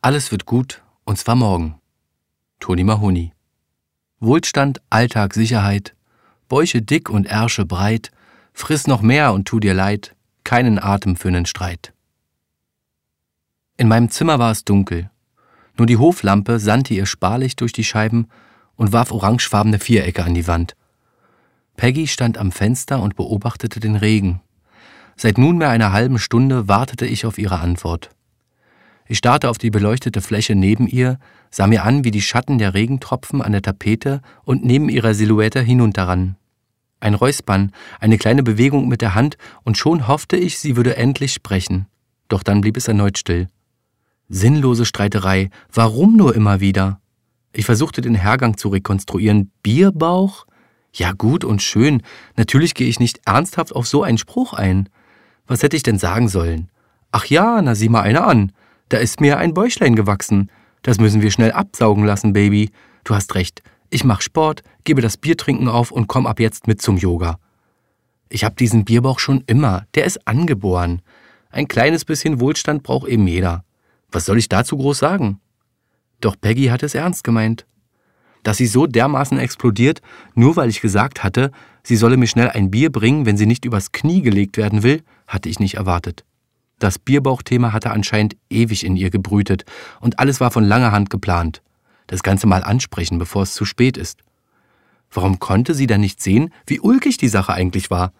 Alles wird gut, und zwar morgen. Toni Mahoni. Wohlstand, Alltag, Sicherheit, Bäuche dick und Ärsche breit, friss noch mehr und tu dir leid, keinen Atem für nen Streit. In meinem Zimmer war es dunkel. Nur die Hoflampe sandte ihr Sparlicht durch die Scheiben und warf orangefarbene Vierecke an die Wand. Peggy stand am Fenster und beobachtete den Regen. Seit nunmehr einer halben Stunde wartete ich auf ihre Antwort. Ich starrte auf die beleuchtete Fläche neben ihr, sah mir an, wie die Schatten der Regentropfen an der Tapete und neben ihrer Silhouette hinunterrannen. Ein Räuspern, eine kleine Bewegung mit der Hand, und schon hoffte ich, sie würde endlich sprechen. Doch dann blieb es erneut still. Sinnlose Streiterei, warum nur immer wieder? Ich versuchte den Hergang zu rekonstruieren. Bierbauch? Ja gut und schön, natürlich gehe ich nicht ernsthaft auf so einen Spruch ein. Was hätte ich denn sagen sollen? Ach ja, na sieh mal einer an. Da ist mir ein Bäuchlein gewachsen. Das müssen wir schnell absaugen lassen, Baby. Du hast recht. Ich mach Sport, gebe das Biertrinken auf und komm ab jetzt mit zum Yoga. Ich hab diesen Bierbauch schon immer. Der ist angeboren. Ein kleines bisschen Wohlstand braucht eben jeder. Was soll ich dazu groß sagen? Doch Peggy hat es ernst gemeint. Dass sie so dermaßen explodiert, nur weil ich gesagt hatte, sie solle mir schnell ein Bier bringen, wenn sie nicht übers Knie gelegt werden will, hatte ich nicht erwartet. Das Bierbauchthema hatte anscheinend ewig in ihr gebrütet und alles war von langer Hand geplant. Das Ganze mal ansprechen, bevor es zu spät ist. Warum konnte sie denn nicht sehen, wie ulkig die Sache eigentlich war?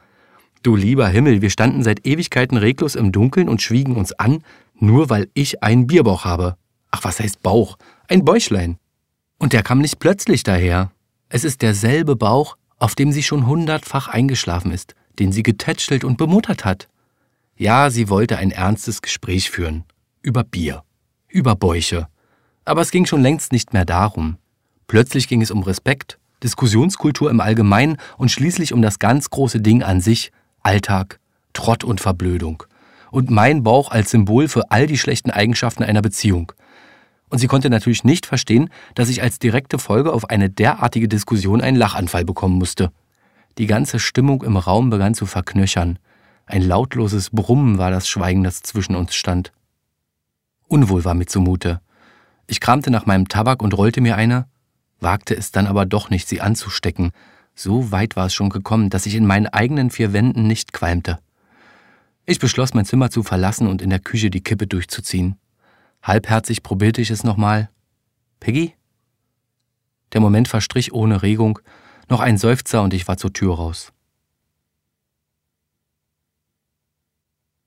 Du lieber Himmel, wir standen seit Ewigkeiten reglos im Dunkeln und schwiegen uns an, nur weil ich einen Bierbauch habe. Ach, was heißt Bauch? Ein Bäuchlein. Und der kam nicht plötzlich daher. Es ist derselbe Bauch, auf dem sie schon hundertfach eingeschlafen ist, den sie getätschelt und bemuttert hat. Ja, sie wollte ein ernstes Gespräch führen. Über Bier. Über Bäuche. Aber es ging schon längst nicht mehr darum. Plötzlich ging es um Respekt, Diskussionskultur im Allgemeinen und schließlich um das ganz große Ding an sich, Alltag, Trott und Verblödung. Und mein Bauch als Symbol für all die schlechten Eigenschaften einer Beziehung. Und sie konnte natürlich nicht verstehen, dass ich als direkte Folge auf eine derartige Diskussion einen Lachanfall bekommen musste. Die ganze Stimmung im Raum begann zu verknöchern. Ein lautloses Brummen war das Schweigen, das zwischen uns stand. Unwohl war mir zumute. Ich kramte nach meinem Tabak und rollte mir eine, wagte es dann aber doch nicht, sie anzustecken. So weit war es schon gekommen, dass ich in meinen eigenen vier Wänden nicht qualmte. Ich beschloss, mein Zimmer zu verlassen und in der Küche die Kippe durchzuziehen. Halbherzig probierte ich es nochmal. Peggy? Der Moment verstrich ohne Regung, noch ein Seufzer und ich war zur Tür raus.